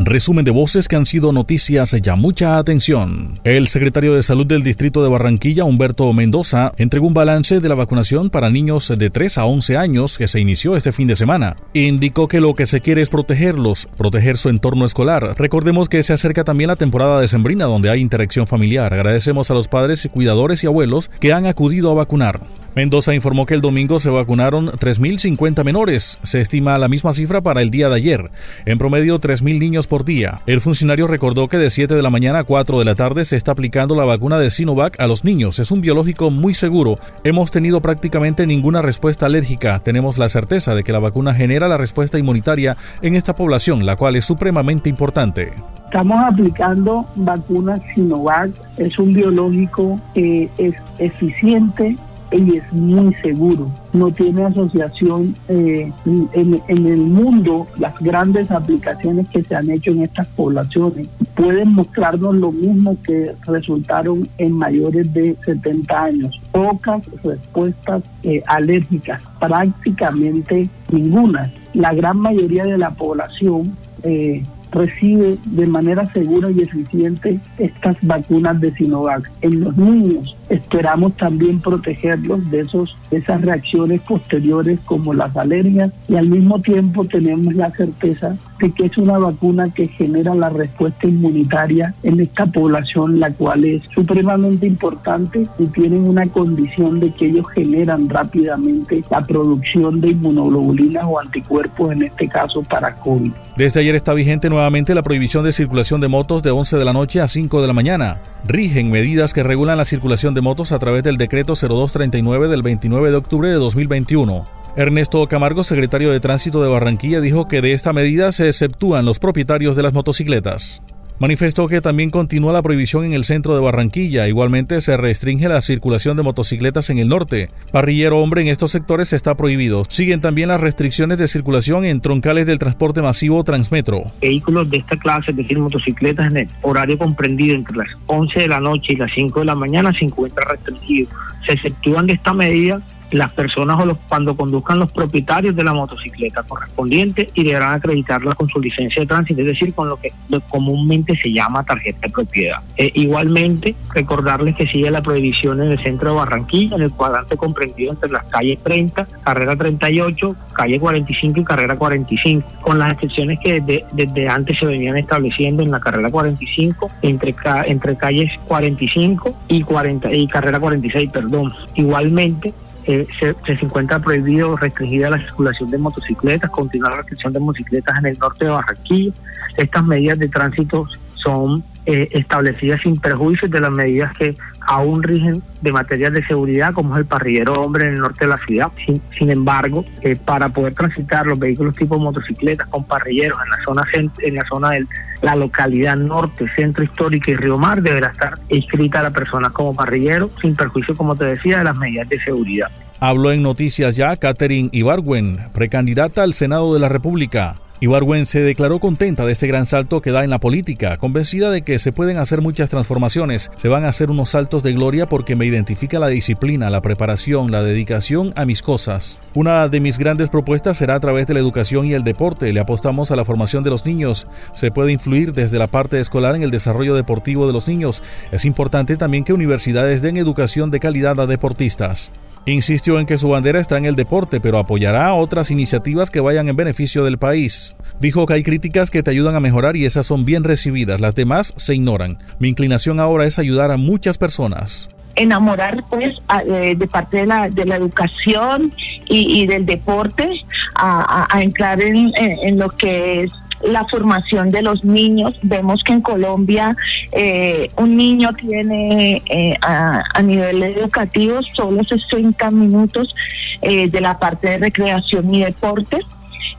Resumen de voces que han sido noticias ya mucha atención. El secretario de Salud del Distrito de Barranquilla, Humberto Mendoza, entregó un balance de la vacunación para niños de 3 a 11 años que se inició este fin de semana. Indicó que lo que se quiere es protegerlos, proteger su entorno escolar. Recordemos que se acerca también la temporada de sembrina donde hay interacción familiar. Agradecemos a los padres, cuidadores y abuelos que han acudido a vacunar. Mendoza informó que el domingo se vacunaron 3.050 menores. Se estima la misma cifra para el día de ayer. En promedio, 3.000 niños por día. El funcionario recordó que de 7 de la mañana a 4 de la tarde se está aplicando la vacuna de Sinovac a los niños. Es un biológico muy seguro. Hemos tenido prácticamente ninguna respuesta alérgica. Tenemos la certeza de que la vacuna genera la respuesta inmunitaria en esta población, la cual es supremamente importante. Estamos aplicando vacunas Sinovac. Es un biológico que es eficiente y es muy seguro. No tiene asociación eh, en, el mundo. Las grandes aplicaciones que se han hecho en estas poblaciones pueden mostrarnos lo mismo que resultaron en mayores de 70 años. Pocas respuestas eh, alérgicas, prácticamente ninguna. La gran mayoría de la población eh, recibe de manera segura y eficiente estas vacunas de Sinovac. En los niños esperamos también protegerlos de esos esas reacciones posteriores como las alergias y al mismo tiempo tenemos la certeza de que es una vacuna que genera la respuesta inmunitaria en esta población, la cual es supremamente importante y tienen una condición de que ellos generan rápidamente la producción de inmunoglobulinas o anticuerpos, en este caso para COVID. Desde ayer está vigente nuevamente la prohibición de circulación de motos de 11 de la noche a 5 de la mañana. Rigen medidas que regulan la circulación de motos a través del decreto 0239 del 29 de octubre de 2021. Ernesto Camargo, secretario de Tránsito de Barranquilla, dijo que de esta medida se exceptúan los propietarios de las motocicletas. Manifestó que también continúa la prohibición en el centro de Barranquilla. Igualmente se restringe la circulación de motocicletas en el norte. Parrillero hombre en estos sectores está prohibido. Siguen también las restricciones de circulación en troncales del transporte masivo Transmetro. Vehículos de esta clase, es decir, motocicletas en el horario comprendido entre las 11 de la noche y las 5 de la mañana se encuentra restringido. Se exceptúan de esta medida las personas o los, cuando conduzcan los propietarios de la motocicleta correspondiente y deberán acreditarla con su licencia de tránsito, es decir, con lo que comúnmente se llama tarjeta de propiedad. Eh, igualmente, recordarles que sigue la prohibición en el centro de Barranquilla, en el cuadrante comprendido entre las calles 30, carrera 38, calle 45 y carrera 45, con las excepciones que desde, antes se venían estableciendo en la carrera 45, entre, entre calles 45 y, 40, y carrera 46, perdón. Igualmente, eh, se, se, encuentra prohibido restringida la circulación de motocicletas, continúa la restricción de motocicletas en el norte de Barranquilla. Estas medidas de tránsito son eh, establecidas sin perjuicio de las medidas que aún rigen de materias de seguridad, como es el parrillero hombre en el norte de la ciudad. Sin, embargo, eh, para poder transitar los vehículos tipo motocicletas con parrilleros en la zona en la zona de la localidad norte, centro histórico y Río Mar, deberá estar inscrita la persona como parrillero, sin perjuicio, como te decía, de las medidas de seguridad. Habló en Noticias Ya Catherine Ibargüen, precandidata al Senado de la República. Ibargüen se declaró contenta de este gran salto que da en la política, convencida de que se pueden hacer muchas transformaciones, se van a hacer unos saltos de gloria porque me identifica la disciplina, la preparación, la dedicación a mis cosas. Una de mis grandes propuestas será a través de la educación y el deporte, le apostamos a la formación de los niños, se puede influir desde la parte escolar en el desarrollo deportivo de los niños, es importante también que universidades den educación de calidad a deportistas. Insistió en que su bandera está en el deporte, pero apoyará otras iniciativas que vayan en beneficio del país. Dijo que hay críticas que te ayudan a mejorar y esas son bien recibidas, las demás se ignoran. Mi inclinación ahora es ayudar a muchas personas enamorar pues de parte de la, de la educación y, del deporte a, entrar en, lo que es la formación de los niños. Vemos que en Colombia eh, un niño tiene eh, a, nivel educativo solo 60 minutos eh, de la parte de recreación y deporte.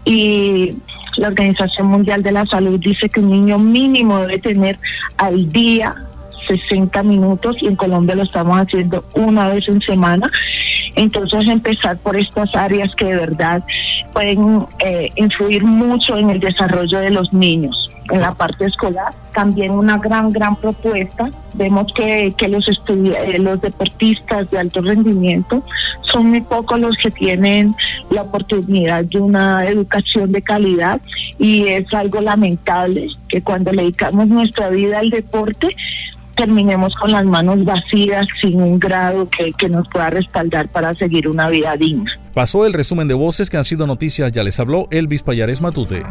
Y la Organización Mundial de la Salud dice que un niño mínimo debe tener al día 60 minutos y en Colombia lo estamos haciendo una vez en semana. Entonces empezar por estas áreas que de verdad pueden eh, influir mucho en el desarrollo de los niños. En la parte escolar, también una gran, gran propuesta. Vemos que, que los, eh, los deportistas de alto rendimiento son muy pocos los que tienen la oportunidad de una educación de calidad y es algo lamentable que cuando le dedicamos nuestra vida al deporte terminemos con las manos vacías sin un grado que, que, nos pueda respaldar para seguir una vida digna. Pasó el resumen de voces que han sido noticias, ya les habló Elvis Payares Matute.